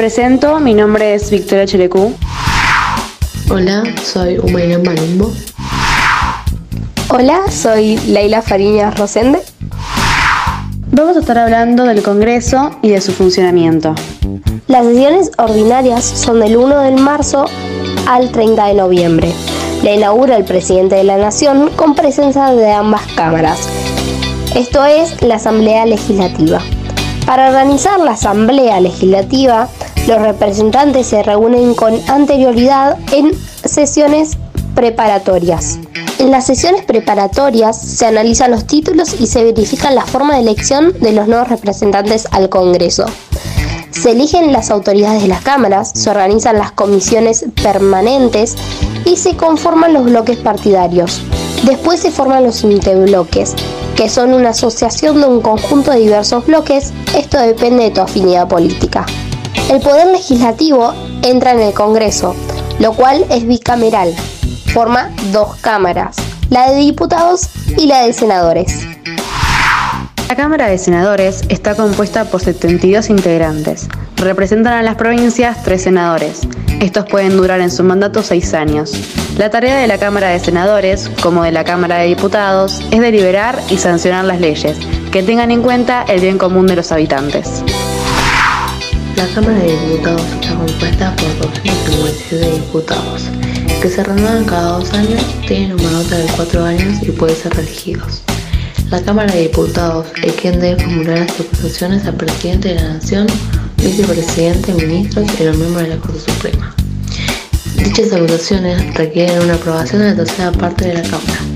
Presento, mi nombre es Victoria Chelecú. Hola, soy Humayrán Malimbo. Hola, soy Leila Fariñas Rosende. Vamos a estar hablando del Congreso y de su funcionamiento. Las sesiones ordinarias son del 1 de marzo al 30 de noviembre. La inaugura el presidente de la Nación con presencia de ambas cámaras. Esto es la Asamblea Legislativa. Para organizar la Asamblea Legislativa, los representantes se reúnen con anterioridad en sesiones preparatorias. En las sesiones preparatorias se analizan los títulos y se verifica la forma de elección de los nuevos representantes al Congreso. Se eligen las autoridades de las cámaras, se organizan las comisiones permanentes y se conforman los bloques partidarios. Después se forman los interbloques, que son una asociación de un conjunto de diversos bloques, esto depende de tu afinidad política. El poder legislativo entra en el Congreso, lo cual es bicameral, forma dos cámaras, la de diputados y la de senadores. La Cámara de Senadores está compuesta por 72 integrantes. Representan a las provincias tres senadores. Estos pueden durar en su mandato seis años. La tarea de la Cámara de Senadores, como de la Cámara de Diputados, es deliberar y sancionar las leyes, que tengan en cuenta el bien común de los habitantes. La Cámara de Diputados está compuesta por 257 diputados, que se renuevan cada dos años, tienen un mandato de cuatro años y pueden ser reelegidos. La Cámara de Diputados es quien debe formular las acusaciones al presidente de la Nación, vicepresidente, ministros y los miembros de la Corte Suprema. Dichas acusaciones requieren una aprobación de la tercera parte de la Cámara.